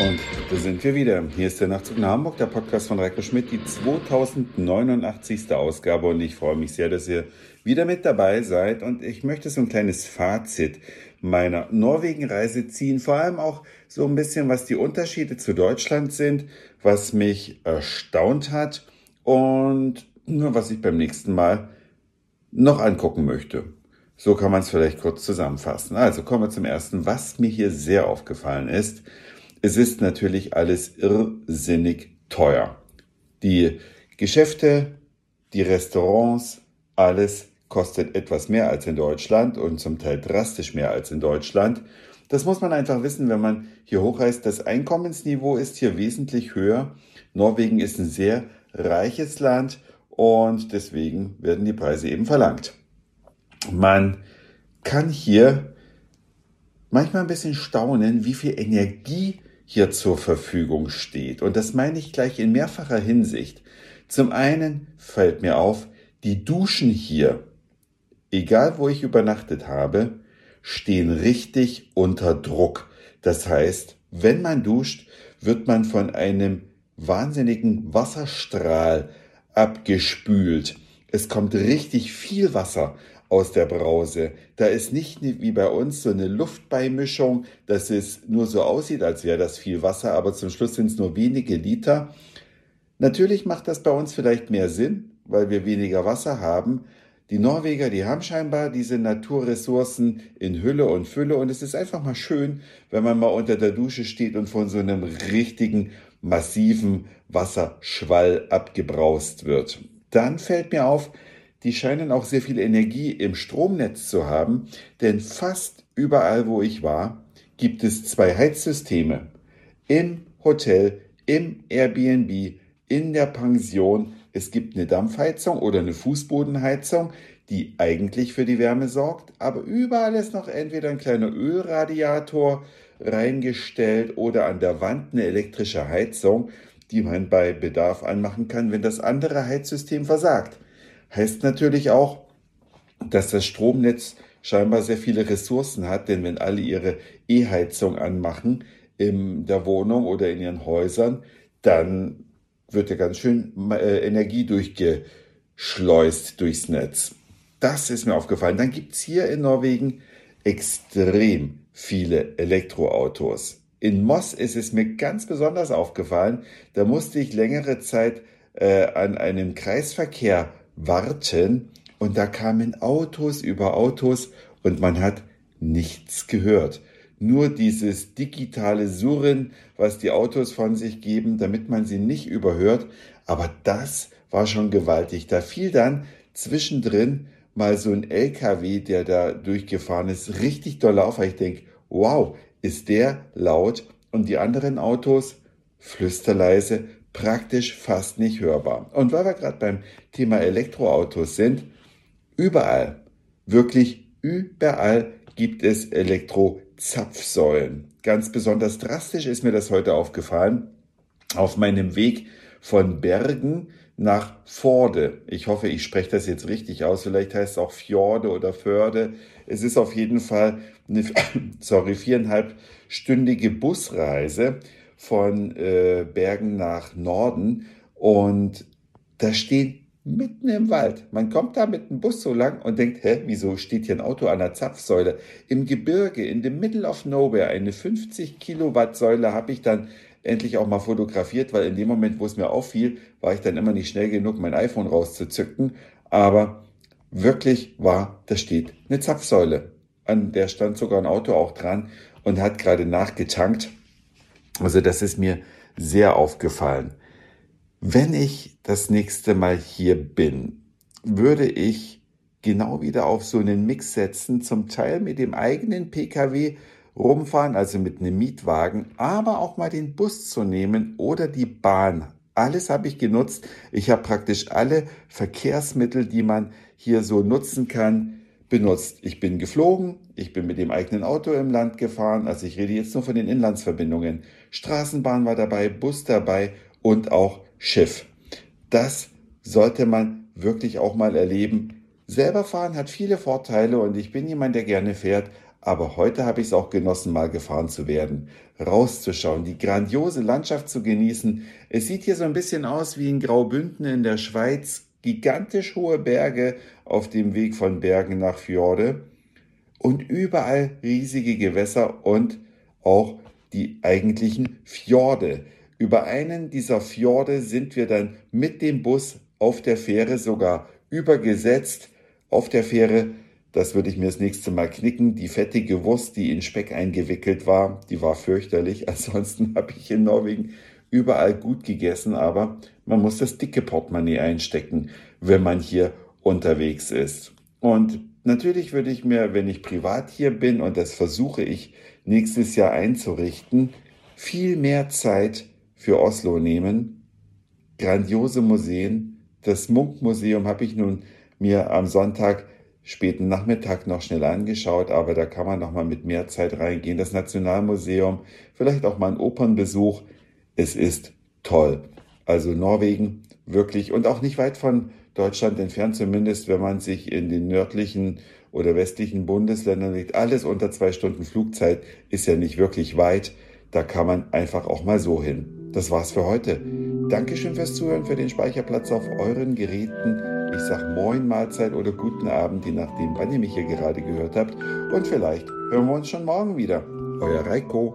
Und da sind wir wieder. Hier ist der Nachtzug nach Hamburg, der Podcast von Reiko Schmidt, die 2089. Ausgabe. Und ich freue mich sehr, dass ihr wieder mit dabei seid. Und ich möchte so ein kleines Fazit meiner Norwegen-Reise ziehen. Vor allem auch so ein bisschen, was die Unterschiede zu Deutschland sind, was mich erstaunt hat und was ich beim nächsten Mal noch angucken möchte. So kann man es vielleicht kurz zusammenfassen. Also kommen wir zum ersten. Was mir hier sehr aufgefallen ist, es ist natürlich alles irrsinnig teuer. Die Geschäfte, die Restaurants, alles kostet etwas mehr als in Deutschland und zum Teil drastisch mehr als in Deutschland. Das muss man einfach wissen, wenn man hier hochreist. Das Einkommensniveau ist hier wesentlich höher. Norwegen ist ein sehr reiches Land und deswegen werden die Preise eben verlangt. Man kann hier manchmal ein bisschen staunen, wie viel Energie hier zur Verfügung steht. Und das meine ich gleich in mehrfacher Hinsicht. Zum einen fällt mir auf, die Duschen hier, egal wo ich übernachtet habe, stehen richtig unter Druck. Das heißt, wenn man duscht, wird man von einem wahnsinnigen Wasserstrahl abgespült. Es kommt richtig viel Wasser aus der Brause. Da ist nicht wie bei uns so eine Luftbeimischung, dass es nur so aussieht, als wäre das viel Wasser, aber zum Schluss sind es nur wenige Liter. Natürlich macht das bei uns vielleicht mehr Sinn, weil wir weniger Wasser haben. Die Norweger, die haben scheinbar diese Naturressourcen in Hülle und Fülle und es ist einfach mal schön, wenn man mal unter der Dusche steht und von so einem richtigen, massiven Wasserschwall abgebraust wird. Dann fällt mir auf, die scheinen auch sehr viel Energie im Stromnetz zu haben, denn fast überall, wo ich war, gibt es zwei Heizsysteme. Im Hotel, im Airbnb, in der Pension. Es gibt eine Dampfheizung oder eine Fußbodenheizung, die eigentlich für die Wärme sorgt, aber überall ist noch entweder ein kleiner Ölradiator reingestellt oder an der Wand eine elektrische Heizung, die man bei Bedarf anmachen kann, wenn das andere Heizsystem versagt. Heißt natürlich auch, dass das Stromnetz scheinbar sehr viele Ressourcen hat, denn wenn alle ihre E-Heizung anmachen in der Wohnung oder in ihren Häusern, dann wird ja ganz schön äh, Energie durchgeschleust durchs Netz. Das ist mir aufgefallen. Dann gibt's hier in Norwegen extrem viele Elektroautos. In Moss ist es mir ganz besonders aufgefallen. Da musste ich längere Zeit äh, an einem Kreisverkehr warten und da kamen Autos über Autos und man hat nichts gehört. Nur dieses digitale Surren, was die Autos von sich geben, damit man sie nicht überhört. Aber das war schon gewaltig. Da fiel dann zwischendrin mal so ein LKW, der da durchgefahren ist, richtig doll auf. Ich denke, wow, ist der laut und die anderen Autos flüsterleise praktisch fast nicht hörbar. Und weil wir gerade beim Thema Elektroautos sind, überall, wirklich überall gibt es Elektrozapfsäulen. Ganz besonders drastisch ist mir das heute aufgefallen auf meinem Weg von Bergen nach Forde. Ich hoffe, ich spreche das jetzt richtig aus. Vielleicht heißt es auch Fjorde oder Förde. Es ist auf jeden Fall eine, sorry, viereinhalbstündige Busreise von äh, Bergen nach Norden und da stehen mitten im Wald. Man kommt da mit dem Bus so lang und denkt, hä, wieso steht hier ein Auto an der Zapfsäule? Im Gebirge, in the middle of nowhere, eine 50 Kilowatt Säule habe ich dann endlich auch mal fotografiert, weil in dem Moment, wo es mir auffiel, war ich dann immer nicht schnell genug, mein iPhone rauszuzücken. Aber wirklich war, da steht eine Zapfsäule. An der stand sogar ein Auto auch dran und hat gerade nachgetankt. Also das ist mir sehr aufgefallen. Wenn ich das nächste Mal hier bin, würde ich genau wieder auf so einen Mix setzen, zum Teil mit dem eigenen Pkw rumfahren, also mit einem Mietwagen, aber auch mal den Bus zu nehmen oder die Bahn. Alles habe ich genutzt. Ich habe praktisch alle Verkehrsmittel, die man hier so nutzen kann, benutzt. Ich bin geflogen, ich bin mit dem eigenen Auto im Land gefahren, also ich rede jetzt nur von den Inlandsverbindungen. Straßenbahn war dabei, Bus dabei und auch Schiff. Das sollte man wirklich auch mal erleben. Selber fahren hat viele Vorteile und ich bin jemand, der gerne fährt, aber heute habe ich es auch genossen, mal gefahren zu werden, rauszuschauen, die grandiose Landschaft zu genießen. Es sieht hier so ein bisschen aus wie in Graubünden in der Schweiz, gigantisch hohe Berge auf dem Weg von Bergen nach Fjorde und überall riesige Gewässer und auch die eigentlichen Fjorde. Über einen dieser Fjorde sind wir dann mit dem Bus auf der Fähre sogar übergesetzt. Auf der Fähre das würde ich mir das nächste Mal knicken. Die fettige Wurst, die in Speck eingewickelt war, die war fürchterlich. Ansonsten habe ich in Norwegen überall gut gegessen, aber man muss das dicke Portemonnaie einstecken, wenn man hier unterwegs ist. Und natürlich würde ich mir, wenn ich privat hier bin, und das versuche ich nächstes Jahr einzurichten, viel mehr Zeit für Oslo nehmen. Grandiose Museen. Das Munkmuseum habe ich nun mir am Sonntag späten Nachmittag noch schnell angeschaut, aber da kann man noch mal mit mehr Zeit reingehen. Das Nationalmuseum, vielleicht auch mal ein Opernbesuch. Es ist toll. Also Norwegen wirklich und auch nicht weit von Deutschland entfernt, zumindest wenn man sich in den nördlichen oder westlichen Bundesländern liegt. Alles unter zwei Stunden Flugzeit ist ja nicht wirklich weit. Da kann man einfach auch mal so hin. Das war's für heute. Dankeschön fürs Zuhören, für den Speicherplatz auf euren Geräten. Ich sag Moin, Mahlzeit oder guten Abend, je nachdem, wann ihr mich hier gerade gehört habt. Und vielleicht hören wir uns schon morgen wieder. Euer Reiko.